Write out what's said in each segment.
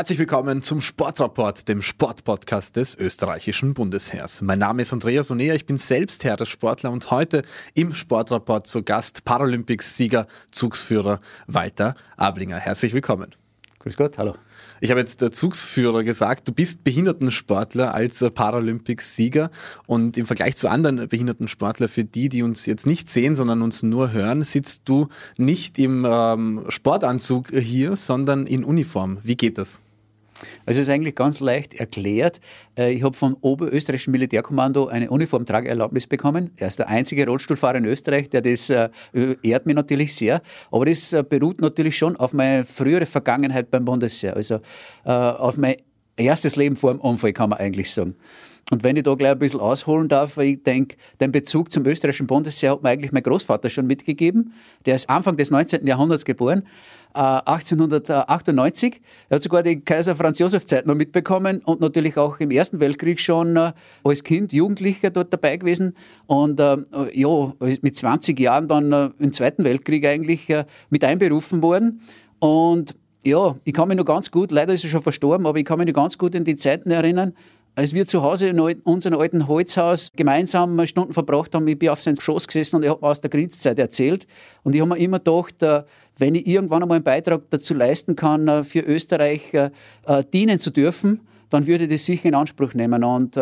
Herzlich willkommen zum Sportrapport, dem Sportpodcast des österreichischen Bundesheers. Mein Name ist Andreas Onea, ich bin selbst Herr der Sportler und heute im Sportrapport zu Gast Paralympics-Sieger, Zugsführer Walter Ablinger. Herzlich willkommen. Grüß Gott, hallo. Ich habe jetzt der Zugsführer gesagt, du bist Behindertensportler als Paralympics-Sieger und im Vergleich zu anderen Behindertensportlern, für die, die uns jetzt nicht sehen, sondern uns nur hören, sitzt du nicht im ähm, Sportanzug hier, sondern in Uniform. Wie geht das? Also es ist eigentlich ganz leicht erklärt. Äh, ich habe vom Oberösterreichischen Militärkommando eine Uniformtrageerlaubnis bekommen. Er ist der einzige Rollstuhlfahrer in Österreich, der das äh, ehrt mich natürlich sehr. Aber das äh, beruht natürlich schon auf meine frühere Vergangenheit beim Bundesheer. Also auf mein erstes Leben vor dem Unfall, kann man eigentlich sagen. Und wenn ich da gleich ein bisschen ausholen darf, ich denke, den Bezug zum österreichischen Bundesheer hat mir eigentlich mein Großvater schon mitgegeben. Der ist Anfang des 19. Jahrhunderts geboren, 1898. Äh, er hat sogar die Kaiser Franz Josef Zeit noch mitbekommen und natürlich auch im Ersten Weltkrieg schon äh, als Kind, Jugendlicher dort dabei gewesen. Und äh, ja, mit 20 Jahren dann im Zweiten Weltkrieg eigentlich mit einberufen worden. Und ja, ich kann mich noch ganz gut, leider ist er schon verstorben, aber ich kann mich noch ganz gut in die Zeiten erinnern, als wir zu Hause in unserem alten Holzhaus gemeinsam Stunden verbracht haben, ich bin auf sein Schoß gesessen und er hat mir aus der Kriegszeit erzählt. Und ich habe mir immer gedacht, äh, wenn ich irgendwann einmal einen Beitrag dazu leisten kann, äh, für Österreich äh, dienen zu dürfen, dann würde ich das sicher in Anspruch nehmen. Und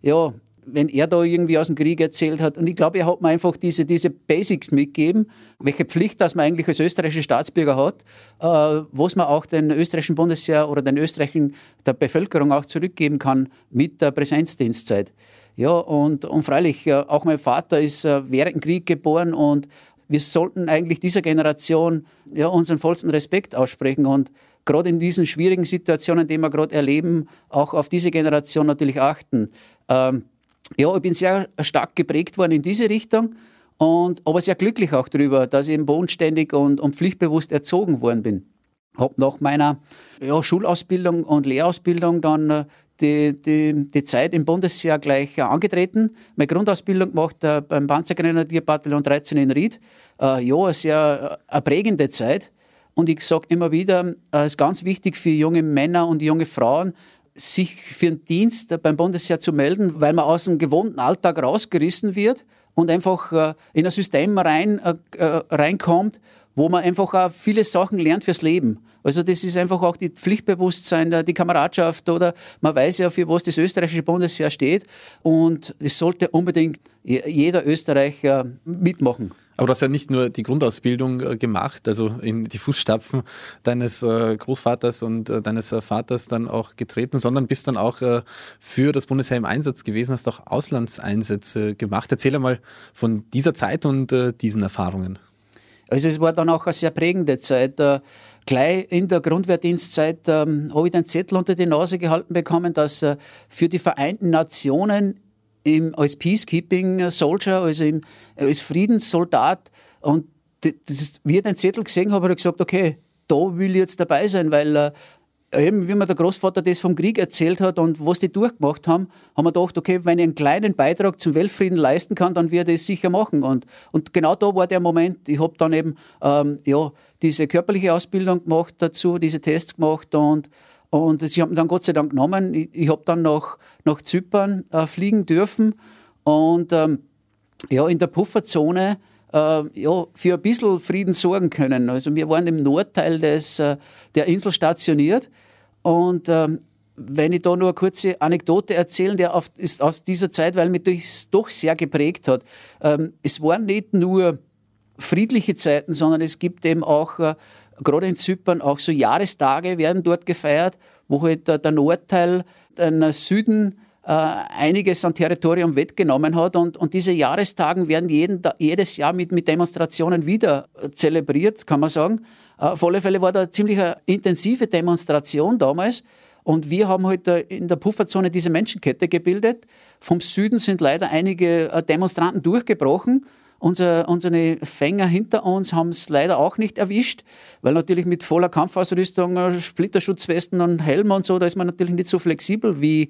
ja, wenn er da irgendwie aus dem Krieg erzählt hat. Und ich glaube, er hat mir einfach diese, diese Basics mitgegeben, welche Pflicht das man eigentlich als österreichischer Staatsbürger hat, äh, was man auch den österreichischen Bundesheer oder den österreichischen der Bevölkerung auch zurückgeben kann mit der Präsenzdienstzeit. Ja, und, und freilich, äh, auch mein Vater ist äh, während dem Krieg geboren und wir sollten eigentlich dieser Generation ja, unseren vollsten Respekt aussprechen und gerade in diesen schwierigen Situationen, die wir gerade erleben, auch auf diese Generation natürlich achten. Ähm, ja, ich bin sehr stark geprägt worden in diese Richtung. Und, aber sehr glücklich auch darüber, dass ich eben bodenständig und, und pflichtbewusst erzogen worden bin. Habe nach meiner ja, Schulausbildung und Lehrausbildung dann äh, die, die, die Zeit im Bundesheer gleich äh, angetreten. Meine Grundausbildung gemacht äh, beim Panzergrenadierbataillon 13 in Ried. Äh, ja, eine sehr äh, prägende Zeit. Und ich sage immer wieder, es ist ganz wichtig für junge Männer und junge Frauen, sich für einen Dienst beim Bundesheer zu melden, weil man aus dem gewohnten Alltag rausgerissen wird und einfach äh, in ein System rein, äh, äh, reinkommt, wo man einfach auch viele Sachen lernt fürs Leben. Also das ist einfach auch die Pflichtbewusstsein, die Kameradschaft oder man weiß ja, für was das österreichische Bundesheer steht und es sollte unbedingt jeder Österreicher mitmachen. Aber du hast ja nicht nur die Grundausbildung äh, gemacht, also in die Fußstapfen deines äh, Großvaters und äh, deines Vaters dann auch getreten, sondern bist dann auch für das Bundesheer im Einsatz gewesen, hast auch Auslandseinsätze gemacht. Erzähl einmal von dieser Zeit und diesen Erfahrungen. Also es war dann auch eine sehr prägende Zeit. Gleich in der Grundwehrdienstzeit ähm, habe ich den Zettel unter die Nase gehalten bekommen, dass für die Vereinten Nationen im, als Peacekeeping Soldier, also im, als Friedenssoldat. Und das, wie ich den Zettel gesehen habe, habe ich gesagt, okay, da will ich jetzt dabei sein, weil äh, eben, wie mir der Großvater das vom Krieg erzählt hat und was die durchgemacht haben, haben wir gedacht, okay, wenn ich einen kleinen Beitrag zum Weltfrieden leisten kann, dann werde ich es sicher machen. Und, und genau da war der Moment. Ich habe dann eben ähm, ja, diese körperliche Ausbildung gemacht dazu, diese Tests gemacht und und sie haben dann Gott sei Dank genommen. Ich, ich habe dann nach, nach Zypern äh, fliegen dürfen und ähm, ja, in der Pufferzone äh, ja, für ein bisschen Frieden sorgen können. Also wir waren im Nordteil des, äh, der Insel stationiert und ähm, wenn ich da nur eine kurze Anekdote erzählen, der auf, ist aus dieser Zeit, weil mich das doch sehr geprägt hat. Ähm, es waren nicht nur friedliche Zeiten, sondern es gibt eben auch äh, gerade in Zypern auch so Jahrestage werden dort gefeiert, wo halt der Nordteil den Süden äh, einiges an Territorium wettgenommen hat. Und, und diese Jahrestagen werden jeden, jedes Jahr mit, mit Demonstrationen wieder zelebriert, kann man sagen. Äh, auf alle Fälle war da eine ziemlich intensive Demonstration damals. Und wir haben heute halt in der Pufferzone diese Menschenkette gebildet. Vom Süden sind leider einige äh, Demonstranten durchgebrochen unser, unsere Fänger hinter uns haben es leider auch nicht erwischt, weil natürlich mit voller Kampfausrüstung, äh, Splitterschutzwesten und Helm und so, da ist man natürlich nicht so flexibel wie,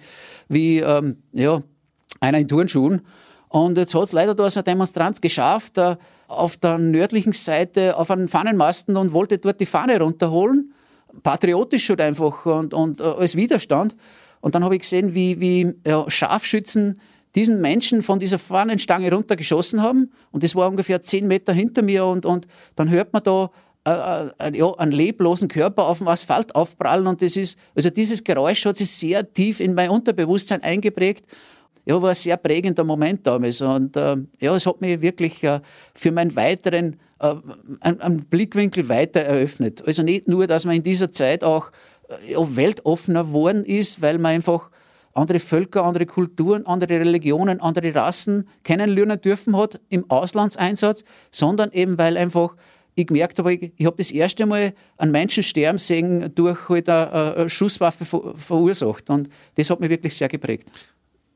wie ähm, ja, einer in Turnschuhen. Und jetzt hat es leider da so ein Demonstrant geschafft, äh, auf der nördlichen Seite auf einen Fahnenmasten und wollte dort die Fahne runterholen patriotisch halt einfach und, und äh, als Widerstand. Und dann habe ich gesehen, wie, wie ja, Scharfschützen diesen Menschen von dieser Fahnenstange runtergeschossen haben. Und das war ungefähr zehn Meter hinter mir. Und, und dann hört man da äh, äh, ja, einen leblosen Körper auf dem Asphalt aufprallen. Und das ist, also dieses Geräusch hat sich sehr tief in mein Unterbewusstsein eingeprägt. Ja, war ein sehr prägender Moment damals. Und äh, ja, es hat mich wirklich äh, für meinen weiteren äh, einen, einen Blickwinkel weiter eröffnet. Also nicht nur, dass man in dieser Zeit auch äh, ja, weltoffener geworden ist, weil man einfach andere Völker, andere Kulturen, andere Religionen, andere Rassen kennenlernen dürfen hat im Auslandseinsatz, sondern eben weil einfach ich gemerkt habe, ich, ich habe das erste Mal einen Menschen sterben sehen durch halt eine, eine Schusswaffe verursacht und das hat mich wirklich sehr geprägt.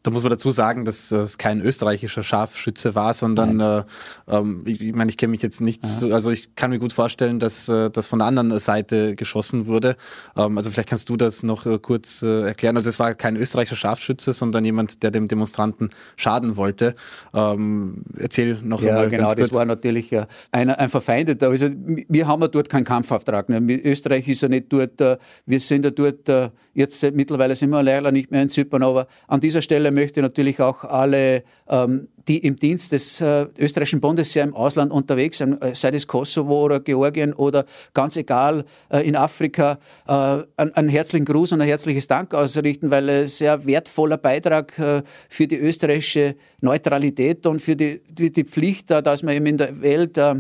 Da muss man dazu sagen, dass es kein österreichischer Scharfschütze war, sondern äh, ähm, ich, ich meine, ich kenne mich jetzt nicht, so, also ich kann mir gut vorstellen, dass äh, das von der anderen Seite geschossen wurde. Ähm, also vielleicht kannst du das noch äh, kurz äh, erklären. Also es war kein österreichischer Scharfschütze, sondern jemand, der dem Demonstranten schaden wollte. Ähm, erzähl noch ja, einmal genau, ganz kurz. das war natürlich ein, ein Verfeindeter. Also wir haben ja dort keinen Kampfauftrag. Ne? Österreich ist ja nicht dort, äh, wir sind ja dort, jetzt mittlerweile sind wir leider nicht mehr in Zypern, aber an dieser Stelle Stelle möchte ich natürlich auch alle, ähm, die im Dienst des äh, österreichischen Bundesheers im Ausland unterwegs sind, äh, sei es Kosovo oder Georgien oder ganz egal äh, in Afrika, äh, einen, einen, herzlichen Gruß und ein herzliches Dank ausrichten, weil es sehr wertvoller Beitrag äh, für die österreichische Neutralität und für die, die, die Pflicht, dass man eben in der Welt äh,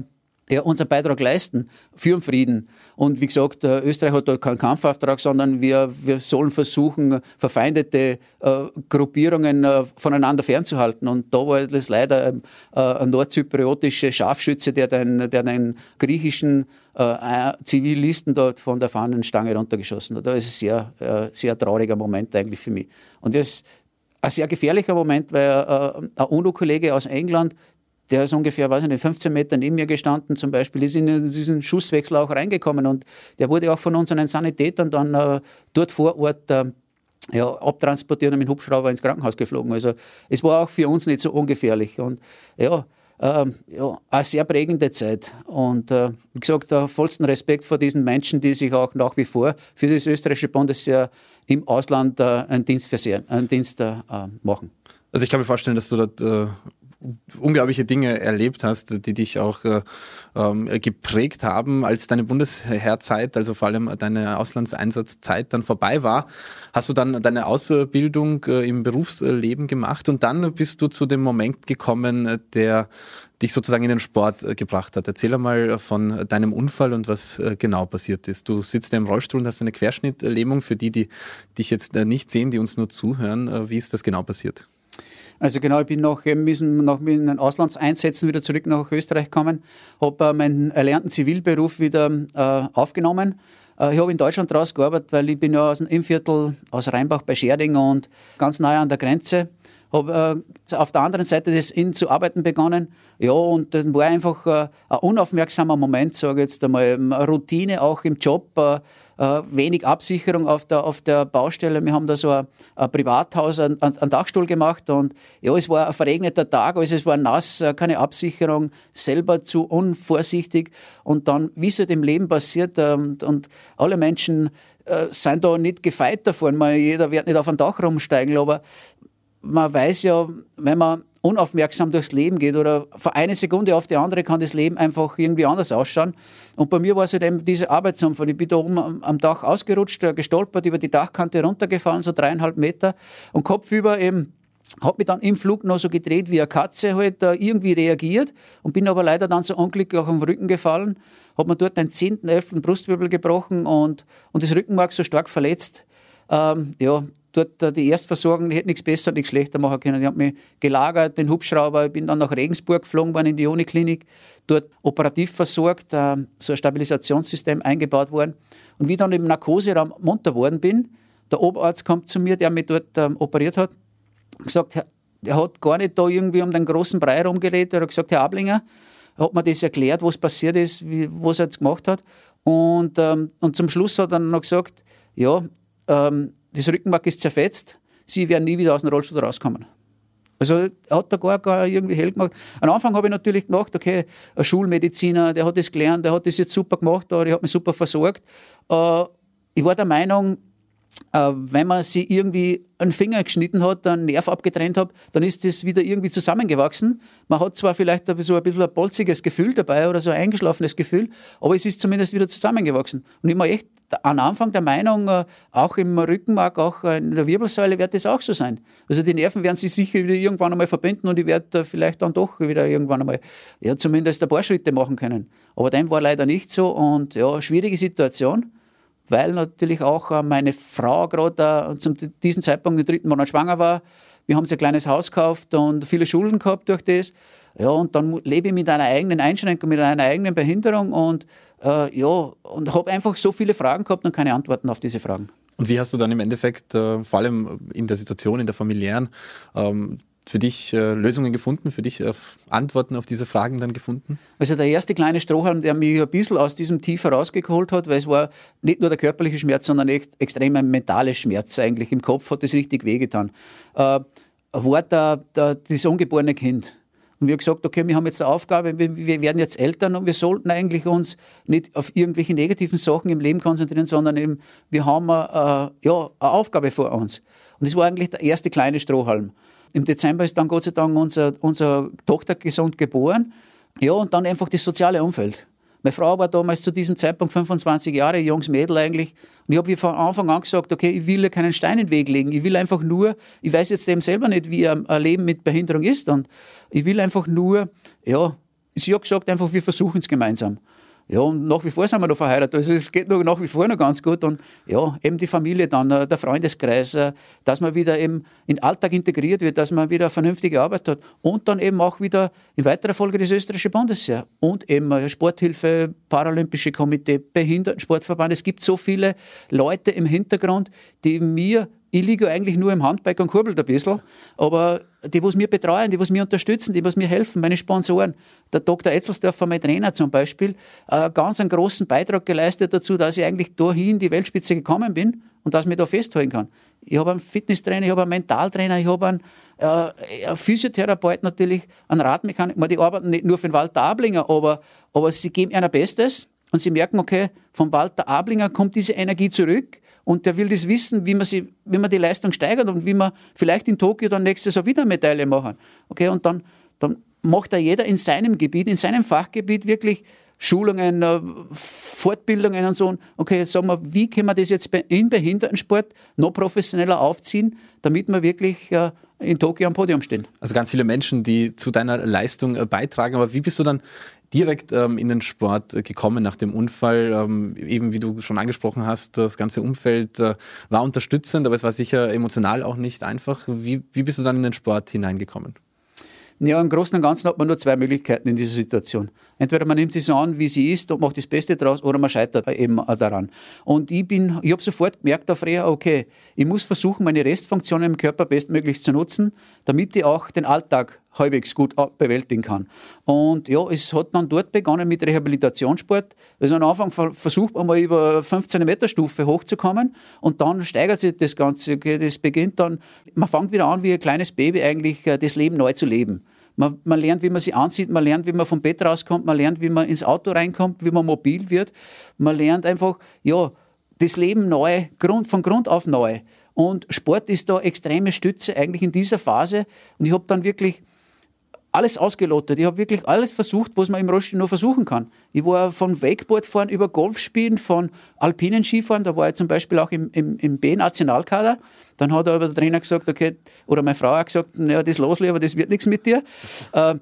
ja, unseren Beitrag leisten für den Frieden. Und wie gesagt, äh, Österreich hat da keinen Kampfauftrag, sondern wir, wir sollen versuchen, verfeindete äh, Gruppierungen äh, voneinander fernzuhalten. Und da war das leider ähm, äh, ein nordzypriotischer Scharfschütze, der den, der den griechischen äh, Zivilisten dort von der Fahnenstange runtergeschossen hat. Das ist ein sehr, äh, sehr trauriger Moment eigentlich für mich. Und das ist ein sehr gefährlicher Moment, weil ein UNO-Kollege aus England der ist ungefähr, weiß ich nicht, 15 Meter neben mir gestanden zum Beispiel, ist in diesen Schusswechsel auch reingekommen und der wurde auch von unseren Sanitätern dann äh, dort vor Ort äh, ja, abtransportiert und mit Hubschrauber ins Krankenhaus geflogen. Also es war auch für uns nicht so ungefährlich und ja, äh, ja, eine sehr prägende Zeit. Und äh, wie gesagt, vollsten Respekt vor diesen Menschen, die sich auch nach wie vor für das österreichische Bundesheer im Ausland äh, einen Dienst, versehen, einen Dienst äh, machen. Also ich kann mir vorstellen, dass du dort äh, unglaubliche Dinge erlebt hast, die dich auch äh, ähm, geprägt haben, als deine Bundesheerzeit, also vor allem deine Auslandseinsatzzeit dann vorbei war, hast du dann deine Ausbildung äh, im Berufsleben gemacht und dann bist du zu dem Moment gekommen, der dich sozusagen in den Sport äh, gebracht hat. Erzähl einmal von deinem Unfall und was genau passiert ist. Du sitzt im Rollstuhl und hast eine Querschnittlähmung. Für die, die dich jetzt nicht sehen, die uns nur zuhören, wie ist das genau passiert? Also genau, ich bin nach, müssen nach meinen Auslandseinsätzen wieder zurück nach Österreich gekommen, habe äh, meinen erlernten Zivilberuf wieder äh, aufgenommen. Äh, ich habe in Deutschland draus gearbeitet, weil ich bin ja aus dem Innviertel, aus Rheinbach bei Scherding und ganz nahe an der Grenze. Habe äh, auf der anderen Seite des Inn zu arbeiten begonnen. Ja, und dann war einfach äh, ein unaufmerksamer Moment, sage ich jetzt einmal, Routine auch im Job äh, äh, wenig Absicherung auf der, auf der Baustelle. Wir haben da so ein, ein Privathaus, einen, Dachstuhl gemacht und ja, es war ein verregneter Tag, also es war nass, äh, keine Absicherung, selber zu unvorsichtig und dann, wie es halt im Leben passiert und, ähm, und alle Menschen äh, sind da nicht gefeit davon, man, jeder wird nicht auf ein Dach rumsteigen, aber man weiß ja, wenn man unaufmerksam durchs Leben geht oder von einer Sekunde auf die andere kann das Leben einfach irgendwie anders ausschauen. Und bei mir war es halt eben diese Arbeitsunfall. Ich bin da oben am Dach ausgerutscht, äh, gestolpert, über die Dachkante runtergefallen, so dreieinhalb Meter und kopfüber eben habe mich dann im Flug noch so gedreht wie eine Katze halt äh, irgendwie reagiert und bin aber leider dann so unglücklich auch am Rücken gefallen, habe mir dort den 10., 11. Brustwirbel gebrochen und, und das Rückenmark so stark verletzt. Ähm, ja, dort die Erstversorgung, ich hätte nichts besser, nichts schlechter machen können. Ich habe mich gelagert, den Hubschrauber, ich bin dann nach Regensburg geflogen, war in die Uniklinik, dort operativ versorgt, äh, so ein Stabilisationssystem eingebaut worden. Und wie dann im Narkoseraum munter worden bin, der Oberarzt kommt zu mir, der mich dort ähm, operiert hat, gesagt, er hat gar nicht da irgendwie um den großen Brei rumgeredet, er hat gesagt, Herr Ablinger, hat mir das erklärt, was passiert ist, wie, was er jetzt gemacht hat. Und, ähm, und zum Schluss hat er noch gesagt, ja, ähm, das Rückenmark ist zerfetzt, sie werden nie wieder aus dem Rollstuhl rauskommen. Also hat da gar, gar irgendwie hell gemacht. Am Anfang habe ich natürlich gemacht, okay, ein Schulmediziner, der hat das gelernt, der hat das jetzt super gemacht, der hat mich super versorgt. Äh, ich war der Meinung, äh, wenn man sie irgendwie einen Finger geschnitten hat, einen Nerv abgetrennt hat, dann ist das wieder irgendwie zusammengewachsen. Man hat zwar vielleicht so ein bisschen ein bolziges Gefühl dabei oder so ein eingeschlafenes Gefühl, aber es ist zumindest wieder zusammengewachsen. Und ich war echt am Anfang der Meinung, äh, auch im Rückenmark, auch in der Wirbelsäule wird das auch so sein. Also die Nerven werden sich sicher wieder irgendwann einmal verbinden und ich werde vielleicht dann doch wieder irgendwann einmal, ja, zumindest ein paar Schritte machen können. Aber dem war leider nicht so und ja, schwierige Situation weil natürlich auch äh, meine Frau gerade äh, zu diesem Zeitpunkt im dritten Monat schwanger war. Wir haben uns ein kleines Haus gekauft und viele Schulden gehabt durch das. Ja, und dann lebe ich mit einer eigenen Einschränkung, mit einer eigenen Behinderung und äh, ja, und habe einfach so viele Fragen gehabt und keine Antworten auf diese Fragen. Und wie hast du dann im Endeffekt, äh, vor allem in der Situation, in der familiären, ähm, für dich äh, Lösungen gefunden, für dich äh, Antworten auf diese Fragen dann gefunden? Also der erste kleine Strohhalm, der mich ein bisschen aus diesem Tief herausgeholt hat, weil es war nicht nur der körperliche Schmerz, sondern echt extrem ein mentaler Schmerz eigentlich. Im Kopf hat das richtig wehgetan. Äh, war der, der, das ungeborene Kind. Und wir haben gesagt, okay, wir haben jetzt eine Aufgabe, wir, wir, werden jetzt Eltern und wir sollten eigentlich uns nicht auf irgendwelche negativen Sachen im Leben konzentrieren, sondern eben, wir haben äh, ja, eine Aufgabe vor uns. Und das war eigentlich der erste kleine Strohhalm. Im Dezember ist dann Gott sei Dank unser, unsere Tochter gesund geboren. Ja, und dann einfach das soziale Umfeld. Meine Frau war damals zu diesem Zeitpunkt 25 Jahre, junges Mädel eigentlich. Und ich habe von Anfang an gesagt, okay, ich will keinen Stein in den Weg legen. Ich will einfach nur, ich weiß jetzt eben selber nicht, wie ein Leben mit Behinderung ist. Und ich will einfach nur, ja, sie hat gesagt, einfach, wir versuchen es gemeinsam. Ja, und nach wie vor sind wir noch verheiratet. Also es geht noch, nach wie vor noch ganz gut. Und ja, eben die Familie dann, äh, der Freundeskreis, äh, dass man wieder eben in den Alltag integriert wird, dass man wieder vernünftige Arbeit hat. Und dann eben auch wieder in weiterer Folge das österreichische Bundesheer. Und eben äh, Sporthilfe, Paralympische Komitee, Behindertensportverband. Es gibt so viele Leute im Hintergrund, die mir ich liege eigentlich nur im Handbike und kurbelt ein bisschen, aber die, was mir betreuen, die, was mir unterstützen, die, was mir helfen, meine Sponsoren, der Dr. Etzelsdorfer, mein Trainer zum Beispiel, äh, ganz einen großen Beitrag geleistet dazu, dass ich eigentlich dahin die Weltspitze gekommen bin und dass ich mich da festhalten kann. Ich habe einen Fitnesstrainer, ich habe einen Mentaltrainer, ich habe einen, äh, einen Physiotherapeut natürlich, einen Radmechaniker. Die arbeiten nicht nur für den Walter Ablinger, aber, aber sie geben ihr Bestes und sie merken, okay, von Walter Ablinger kommt diese Energie zurück und der will das wissen, wie man, sie, wie man die Leistung steigert und wie man vielleicht in Tokio dann nächstes Jahr wieder Medaille machen. Okay, und dann, dann macht da jeder in seinem Gebiet, in seinem Fachgebiet wirklich Schulungen, äh, Fortbildungen und so. Okay, sagen wir, wie können wir das jetzt im Behindertensport noch professioneller aufziehen, damit wir wirklich äh, in Tokio am Podium stehen. Also ganz viele Menschen, die zu deiner Leistung äh, beitragen. Aber wie bist du dann direkt ähm, in den Sport gekommen nach dem Unfall. Ähm, eben wie du schon angesprochen hast, das ganze Umfeld war unterstützend, aber es war sicher emotional auch nicht einfach. Wie, wie bist du dann in den Sport hineingekommen? Ja, im Großen und Ganzen hat man nur zwei Möglichkeiten in dieser Situation. Entweder man nimmt sie so an, wie sie ist und macht das Beste daraus, oder man scheitert eben daran. Und ich bin, ich habe sofort gemerkt auf Reha, okay, ich muss versuchen, meine Restfunktionen im Körper bestmöglich zu nutzen, damit ich auch den Alltag halbwegs gut bewältigen kann. Und ja, es hat dann dort begonnen mit Rehabilitationssport. Also am Anfang versucht man mal über 15 Meter Stufe hochzukommen und dann steigert sich das Ganze. Das beginnt dann, man fängt wieder an, wie ein kleines Baby eigentlich äh, das Leben neu zu leben. Man, man, lernt, wie man sich anzieht, man lernt, wie man vom Bett rauskommt, man lernt, wie man ins Auto reinkommt, wie man mobil wird. Man lernt einfach, ja, das Leben neu, Grund, von Grund auf neu. Und Sport ist da extreme Stütze eigentlich in dieser Phase. Und ich habe dann wirklich alles ausgelotet. Ich habe wirklich alles versucht, was man im Rollstuhl nur versuchen kann. Ich war von Wakeboardfahren über Golfspielen, von alpinen Skifahren, da war ich zum Beispiel auch im, im, im B-Nationalkader. Dann hat aber der Trainer gesagt, okay, oder meine Frau hat gesagt, naja, das los, aber das wird nichts mit dir. Äh,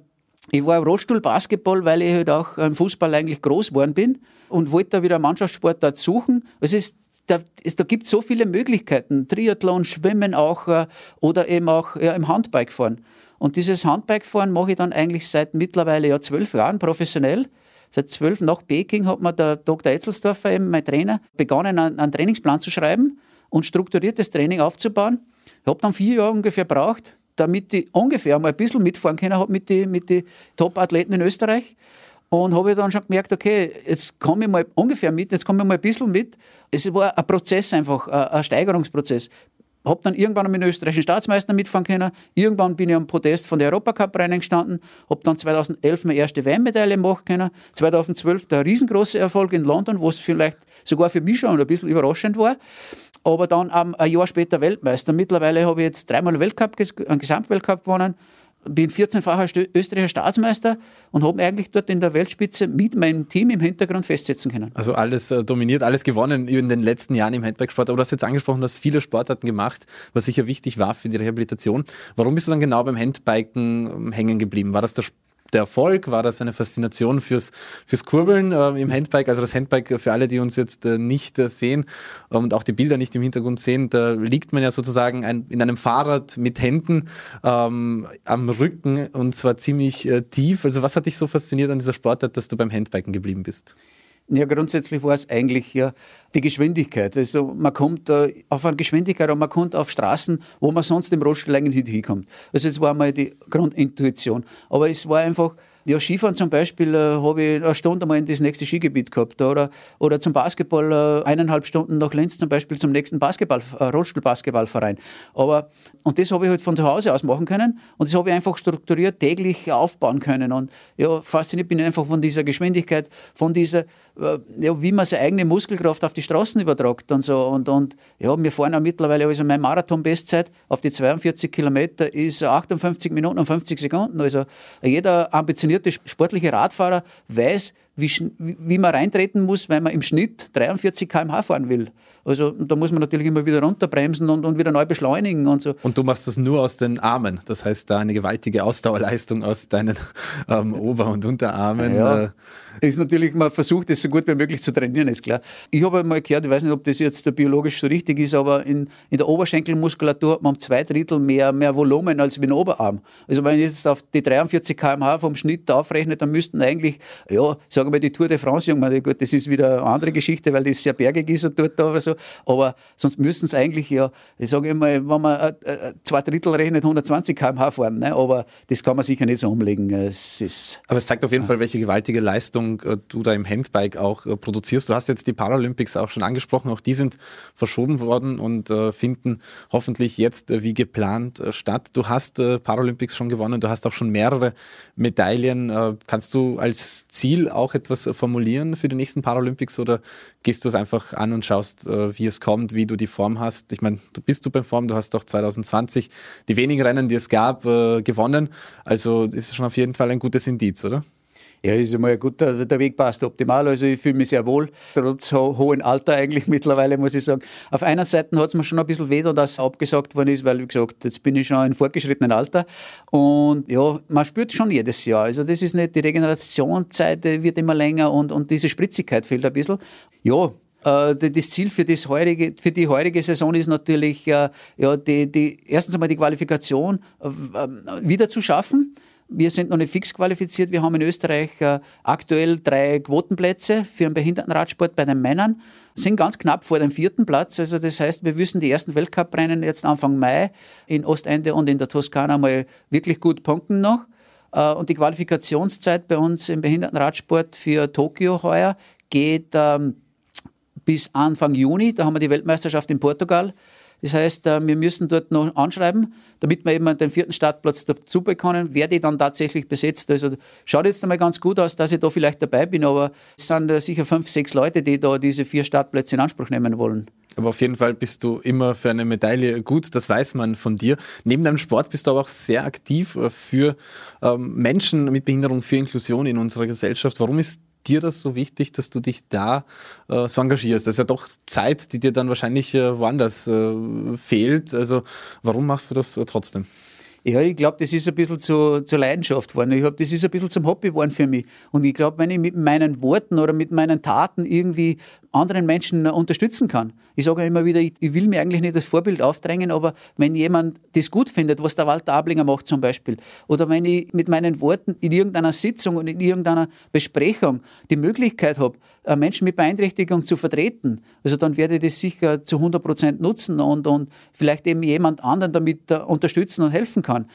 ich war im Rollstuhl Basketball, weil ich halt auch im Fußball eigentlich groß geworden bin und wollte da wieder einen Mannschaftssport dort suchen. Es ist da, da gibt es so viele Möglichkeiten. Triathlon, Schwimmen auch äh, oder eben auch ja, im Handbike fahren. Und dieses Handbikefahren mache ich dann eigentlich seit mittlerweile ja zwölf Jahren professionell. Seit zwölf nach Peking hat mir der Dr. Etzelsdorfer, eben mein Trainer, begonnen, einen, Trainingsplan zu schreiben und strukturiertes Training aufzubauen. Ich habe dann vier Jahre ungefähr gebraucht, damit ich ungefähr mal ein bisschen mitfahren können mit den mit die Top-Athleten in Österreich. Und habe dann schon gemerkt, okay, jetzt komme ich mal ungefähr mit, jetzt komme ich mal ein bisschen mit. Es war ein Prozess einfach, ein Steigerungsprozess habe dann irgendwann mit dem österreichischen Staatsmeister mitfahren können. Irgendwann bin ich am Podest von der Europacup-Rennen gestanden, habe dann 2011 meine erste WM-Medaille machen können. 2012 der riesengroße Erfolg in London, wo es vielleicht sogar für mich schon ein bisschen überraschend war. Aber dann um, ein Jahr später Weltmeister. Mittlerweile habe ich jetzt dreimal Weltcup, einen Gesamtweltcup gewonnen bin 14-facher österreichischer Staatsmeister und habe eigentlich dort in der Weltspitze mit meinem Team im Hintergrund festsetzen können. Also alles äh, dominiert, alles gewonnen in den letzten Jahren im Handbagsport. Aber du hast jetzt angesprochen, du hast viele Sportarten gemacht, was sicher wichtig war für die Rehabilitation. Warum bist du dann genau beim Handbiken ähm, hängen geblieben? War das der der Erfolg? War das eine Faszination fürs, fürs Kurbeln äh, im Handbike? Also das Handbike für alle, die uns jetzt äh, nicht äh, sehen und auch die Bilder nicht im Hintergrund sehen, da liegt man ja sozusagen ein, in einem Fahrrad mit Händen ähm, am Rücken und zwar ziemlich äh, tief. Also was hat dich so fasziniert an dieser Sportart, dass du beim Handbiken geblieben bist? Ja, grundsätzlich war es eigentlich ja die Geschwindigkeit. Also man kommt äh, auf eine Geschwindigkeit und man kommt auf Straßen, wo man sonst im Rollstuhl eigentlich nicht hinkommt. Also das war mal die Grundintuition. Aber es war einfach ja, Skifahren zum Beispiel äh, habe ich eine Stunde mal in das nächste Skigebiet gehabt. Oder, oder zum Basketball äh, eineinhalb Stunden nach Linz zum Beispiel zum nächsten Basketball, äh, Rollstuhlbasketballverein. Aber, und das habe ich halt von zu Hause aus machen können. Und das habe ich einfach strukturiert täglich aufbauen können. Und ja, fasziniert bin ich einfach von dieser Geschwindigkeit, von dieser, äh, ja, wie man seine eigene Muskelkraft auf die Straßen übertragt und so. Und, und ja, wir fahren auch mittlerweile, also meine Marathon-Bestzeit auf die 42 Kilometer ist 58 Minuten und 50 Sekunden. Also jeder ambitioniert ambitionierte sportliche Radfahrer weiß, wie, wie man reintreten muss, wenn man im Schnitt 43 km/h fahren will. Also da muss man natürlich immer wieder runterbremsen und, und wieder neu beschleunigen und so. Und du machst das nur aus den Armen. Das heißt, da eine gewaltige Ausdauerleistung aus deinen ähm, Ober- und Unterarmen. Ja. Äh, ist natürlich, man versucht es so gut wie möglich zu trainieren, ist klar. Ich habe einmal gehört, ich weiß nicht, ob das jetzt biologisch so richtig ist, aber in, in der Oberschenkelmuskulatur hat man um zwei Drittel mehr, mehr Volumen als im Oberarm. Also wenn ich jetzt auf die 43 km/h vom Schnitt aufrechne, dann müssten eigentlich, ja, sagen wir die Tour de France, Junge, gut, das ist wieder eine andere Geschichte, weil das sehr bergig ist und dort da oder so, aber sonst müssten es eigentlich ja, ich sage immer, wenn man äh, äh, zwei Drittel rechnet, 120 km/h fahren, ne? aber das kann man sicher nicht so umlegen. Es ist, aber es zeigt auf jeden Fall, welche gewaltige Leistung äh, du da im Handbike auch produzierst. Du hast jetzt die Paralympics auch schon angesprochen, auch die sind verschoben worden und finden hoffentlich jetzt wie geplant statt. Du hast Paralympics schon gewonnen, du hast auch schon mehrere Medaillen. Kannst du als Ziel auch etwas formulieren für die nächsten Paralympics oder gehst du es einfach an und schaust, wie es kommt, wie du die Form hast? Ich meine, du bist super in Form, du hast auch 2020 die wenigen Rennen, die es gab, gewonnen. Also ist schon auf jeden Fall ein gutes Indiz, oder? Ja, ist einmal gut, der, der Weg passt optimal. Also ich fühle mich sehr wohl, trotz ho hohen Alter eigentlich mittlerweile, muss ich sagen. Auf einer Seite hat es mir schon ein bisschen weh, dass abgesagt worden ist, weil, wie gesagt, jetzt bin ich schon in fortgeschrittenen Alter. Und ja, man spürt schon jedes Jahr. Also das ist nicht, die Regenerationszeit wird immer länger und, und diese Spritzigkeit fehlt ein bisschen. Ja, äh, das Ziel für, das heurige, für die heurige Saison ist natürlich, äh, ja, die, die, erstens einmal die Qualifikation äh, wieder zu schaffen. Wir sind noch nicht fix qualifiziert. Wir haben in Österreich äh, aktuell drei Quotenplätze für den Behindertenradsport bei den Männern. Sind ganz knapp vor dem vierten Platz. Also das heißt, wir müssen die ersten Weltcuprennen jetzt Anfang Mai in Ostende und in der Toskana mal wirklich gut punkten noch. Äh, und die Qualifikationszeit bei uns im Behindertenradsport für Tokio heuer geht ähm, bis Anfang Juni. Da haben wir die Weltmeisterschaft in Portugal. Das heißt, äh, wir müssen dort noch anschreiben, damit wir eben den vierten Startplatz dazu bekommen, wer die dann tatsächlich besetzt. Also schaut jetzt einmal ganz gut aus, dass ich da vielleicht dabei bin, aber es sind äh, sicher fünf, sechs Leute, die da diese vier Startplätze in Anspruch nehmen wollen. Aber auf jeden Fall bist du immer für eine Medaille gut, das weiß man von dir. Neben deinem Sport bist du aber auch sehr aktiv äh, für ähm, Menschen mit Behinderung, für Inklusion in unserer Gesellschaft. Warum ist dir das so wichtig, dass du dich da äh, so engagierst? Das ist ja doch Zeit, die dir dann wahrscheinlich äh, woanders äh, fehlt. Also warum machst du das äh, trotzdem? Ja, ich glaube, das ist ein bisschen zu, zur Leidenschaft geworden. Ich glaube, das ist ein bisschen zum Hobby geworden für mich. Und ich glaube, wenn ich mit meinen Worten oder mit meinen Taten irgendwie anderen Menschen unterstützen kann. Ich sage immer wieder, ich, ich, will mir eigentlich nicht das Vorbild aufdrängen, aber wenn jemand das gut findet, was der Walter Ablinger macht zum Beispiel, oder wenn ich mit meinen Worten in irgendeiner Sitzung und in irgendeiner Besprechung die Möglichkeit habe, äh, Menschen mit Beeinträchtigung zu vertreten, also dann werde ich das sicher zu 100 Prozent nutzen und, und vielleicht eben jemand anderen damit äh, unterstützen und helfen kann.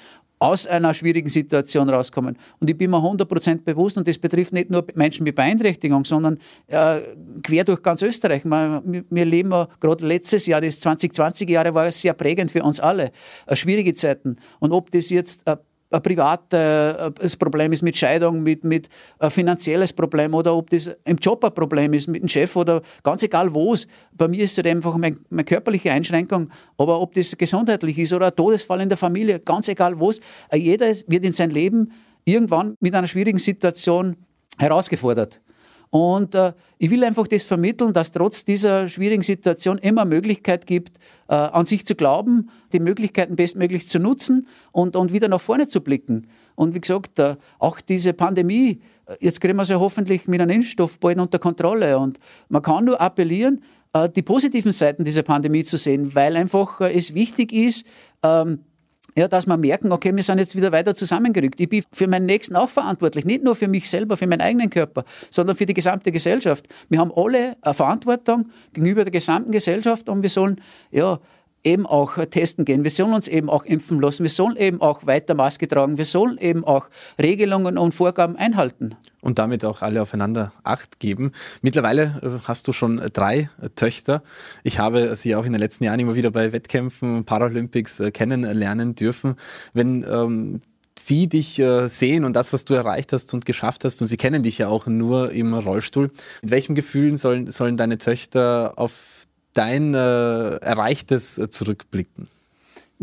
Aus einer schwierigen Situation rauskommen. Und ich bin mir 100% bewusst, und das betrifft nicht nur Menschen mit Beeinträchtigung, sondern äh, quer durch ganz Österreich. Wir, wir leben ja, gerade letztes Jahr, das 2020 Jahre war sehr prägend für uns alle, äh, schwierige Zeiten. Und ob das jetzt äh, ein privates Problem ist mit Scheidung, mit, mit ein finanzielles Problem oder ob das im Job ein Problem ist mit dem Chef oder ganz egal wo es. Bei mir ist es einfach meine, meine körperliche Einschränkung, aber ob das gesundheitlich ist oder ein Todesfall in der Familie, ganz egal wo es. Jeder wird in sein Leben irgendwann mit einer schwierigen Situation herausgefordert. Und äh, ich will einfach das vermitteln, dass trotz dieser schwierigen Situation immer Möglichkeit gibt, äh, an sich zu glauben, die Möglichkeiten bestmöglich zu nutzen und, und wieder nach vorne zu blicken. Und wie gesagt, äh, auch diese Pandemie, äh, jetzt kriegen wir sie hoffentlich mit einem Impfstoff bald unter Kontrolle. Und man kann nur appellieren, äh, die positiven Seiten dieser Pandemie zu sehen, weil einfach äh, es wichtig ist, ähm, ja, dass wir merken, okay, wir sind jetzt wieder weiter zusammengerückt. Ich bin für meinen Nächsten auch verantwortlich, nicht nur für mich selber, für meinen eigenen Körper, sondern für die gesamte Gesellschaft. Wir haben alle eine Verantwortung gegenüber der gesamten Gesellschaft und wir sollen ja eben auch testen gehen. Wir sollen uns eben auch impfen lassen. Wir sollen eben auch weiter Maske tragen. Wir sollen eben auch Regelungen und Vorgaben einhalten. Und damit auch alle aufeinander Acht geben. Mittlerweile äh, hast du schon drei Töchter. Ich habe sie auch in den letzten Jahren immer wieder bei Wettkämpfen, Paralympics äh, kennenlernen dürfen. Wenn ähm, sie dich äh, sehen und das, was du erreicht hast und geschafft hast, und sie kennen dich ja auch nur im Rollstuhl. Mit welchen Gefühlen sollen, sollen deine Töchter auf dein äh, Erreichtes äh, zurückblicken?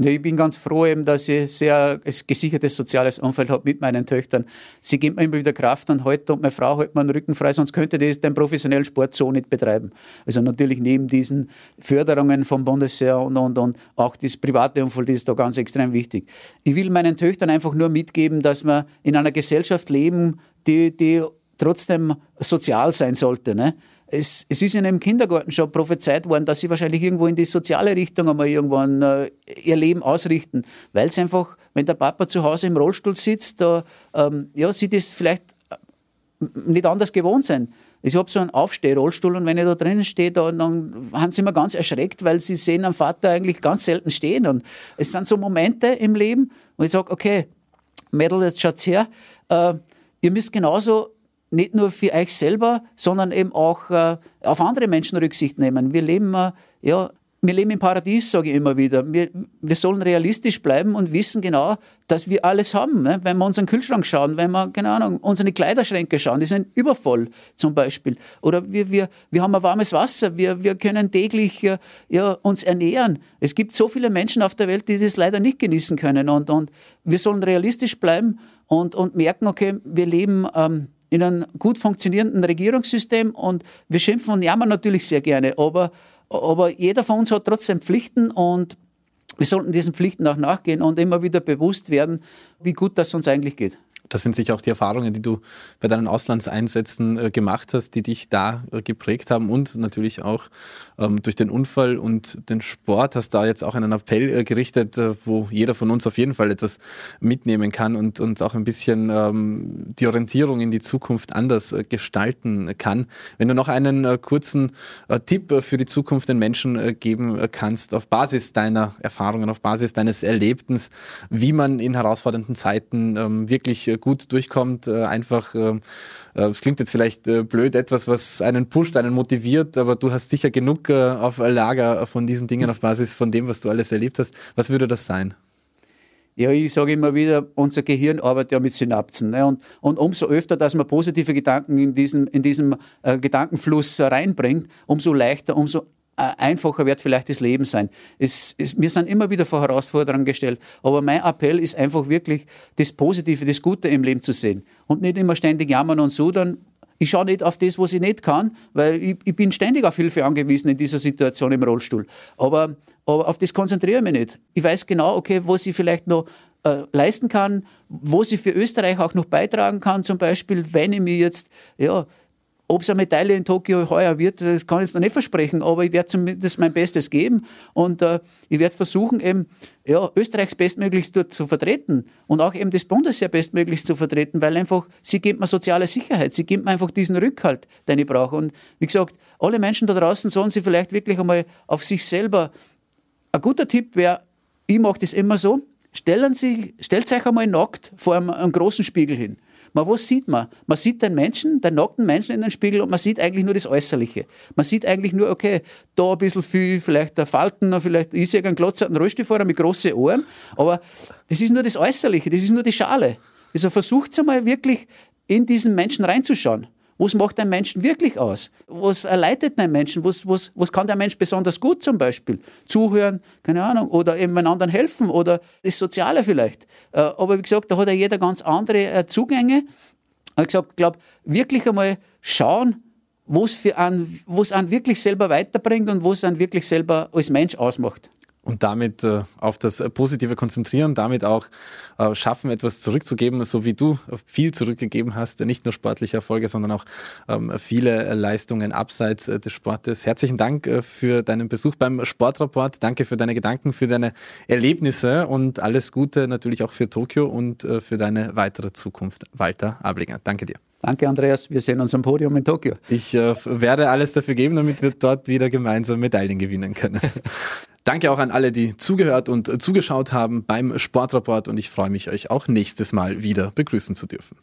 Ich bin ganz froh, eben, dass ich sehr ein gesichertes soziales Umfeld habe mit meinen Töchtern. Sie geben mir immer wieder Kraft und heute und meine Frau hält mir den Rücken frei, sonst könnte ich den professionellen Sport so nicht betreiben. Also natürlich neben diesen Förderungen vom Bundesheer und, und, und auch das private Umfeld ist da ganz extrem wichtig. Ich will meinen Töchtern einfach nur mitgeben, dass wir in einer Gesellschaft leben, die, die trotzdem sozial sein sollte. Ne? Es, es ist in einem Kindergarten schon prophezeit worden, dass sie wahrscheinlich irgendwo in die soziale Richtung einmal irgendwann äh, ihr Leben ausrichten, weil es einfach, wenn der Papa zu Hause im Rollstuhl sitzt, da, ähm, ja, sie das vielleicht äh, nicht anders gewohnt sein. Ich habe so einen Aufstehrollstuhl und wenn ich da drinnen stehe, da, dann haben sie immer ganz erschreckt, weil sie sehen am Vater eigentlich ganz selten stehen. Und es sind so Momente im Leben, wo ich sage, okay, Mädel, jetzt schaut's her, äh, ihr müsst genauso nicht nur für euch selber, sondern eben auch äh, auf andere Menschen Rücksicht nehmen. Wir leben, äh, ja, wir leben im Paradies, sage ich immer wieder. Wir, wir sollen realistisch bleiben und wissen genau, dass wir alles haben. Ne? Wenn wir unseren Kühlschrank schauen, wenn wir, keine Ahnung, unsere Kleiderschränke schauen, die sind übervoll zum Beispiel. Oder wir, wir, wir haben ein warmes Wasser, wir, wir können täglich äh, ja, uns ernähren. Es gibt so viele Menschen auf der Welt, die das leider nicht genießen können. Und, und wir sollen realistisch bleiben und, und merken, okay, wir leben... Ähm, in einem gut funktionierenden Regierungssystem und wir schimpfen und jammern natürlich sehr gerne, aber, aber jeder von uns hat trotzdem Pflichten und wir sollten diesen Pflichten auch nachgehen und immer wieder bewusst werden, wie gut das uns eigentlich geht. Das sind sicher auch die Erfahrungen, die du bei deinen Auslandseinsätzen äh, gemacht hast, die dich da äh, geprägt haben und natürlich auch ähm, durch den Unfall und den Sport hast da jetzt auch einen Appell äh, gerichtet, wo jeder von uns auf jeden Fall etwas mitnehmen kann und, und auch ein bisschen ähm, die Orientierung in die Zukunft anders gestalten kann. Wenn du noch einen kurzen Tipp für die Zukunft den Menschen geben kannst, auf Basis deiner Erfahrungen, auf Basis deines Erlebtens, wie man in herausfordernden Zeiten ähm, wirklich gut durchkommt, äh, einfach, ähm, äh, es klingt jetzt vielleicht äh, blöd, etwas, was einen pusht, einen motiviert, aber du hast sicher genug auf Lager von diesen Dingen auf Basis von dem, was du alles erlebt hast. Was würde das sein? Ja, ich sage immer wieder, unser Gehirn arbeitet ja mit Synapsen. Ne? Und, und umso öfter, dass man positive Gedanken in diesen, in diesem äh, Gedankenfluss reinbringt, umso leichter, umso einfacher wird vielleicht das Leben sein. Es, es, wir sind immer wieder vor Herausforderungen gestellt, aber mein Appell ist einfach wirklich, das Positive, das Gute im Leben zu sehen und nicht immer ständig jammern und sudern. Ich schaue nicht auf das, was ich nicht kann, weil ich, ich bin ständig auf Hilfe angewiesen in dieser Situation im Rollstuhl. Aber, aber auf das konzentriere ich mich nicht. Ich weiß genau, okay, was ich vielleicht noch äh, leisten kann, wo sie für Österreich auch noch beitragen kann, zum Beispiel, wenn ich mir jetzt ja, ob es eine Medaille in Tokio heuer wird, das kann ich jetzt noch nicht versprechen, aber ich werde zumindest mein Bestes geben und äh, ich werde versuchen, eben ja, Österreichs bestmöglichst dort zu vertreten und auch eben das Bundesheer bestmöglichst zu vertreten, weil einfach sie gibt mir soziale Sicherheit, sie gibt mir einfach diesen Rückhalt, den ich brauche. Und wie gesagt, alle Menschen da draußen sollen sie vielleicht wirklich einmal auf sich selber. Ein guter Tipp wäre, ich mache das immer so, stellen Sie, stellt euch einmal nackt vor einem, einem großen Spiegel hin. Man, was sieht man? Man sieht den Menschen, den nackten Menschen in den Spiegel und man sieht eigentlich nur das Äußerliche. Man sieht eigentlich nur, okay, da ein bisschen viel, vielleicht der Falten, vielleicht ist irgendein glotzerten Rollstuhlfahrer mit großen Ohren, aber das ist nur das Äußerliche, das ist nur die Schale. Also versucht einmal wirklich in diesen Menschen reinzuschauen. Was macht ein Menschen wirklich aus? Was erleidet einen Menschen? Was, was, was kann der Mensch besonders gut zum Beispiel? Zuhören, keine Ahnung, oder eben anderen helfen oder das Soziale vielleicht. Äh, aber wie gesagt, da hat ja jeder ganz andere äh, Zugänge. Ich habe gesagt, glaube wirklich einmal schauen, was einen, was einen wirklich selber weiterbringt und was einen wirklich selber als Mensch ausmacht und damit äh, auf das Positive konzentrieren, damit auch äh, schaffen, etwas zurückzugeben, so wie du viel zurückgegeben hast, nicht nur sportliche Erfolge, sondern auch ähm, viele Leistungen abseits äh, des Sportes. Herzlichen Dank äh, für deinen Besuch beim Sportrapport. Danke für deine Gedanken, für deine Erlebnisse und alles Gute natürlich auch für Tokio und äh, für deine weitere Zukunft. Walter Ablinger, danke dir. Danke, Andreas. Wir sehen uns am Podium in Tokio. Ich äh, werde alles dafür geben, damit wir dort wieder gemeinsam Medaillen gewinnen können. Danke auch an alle, die zugehört und zugeschaut haben beim Sportrapport und ich freue mich, euch auch nächstes Mal wieder begrüßen zu dürfen.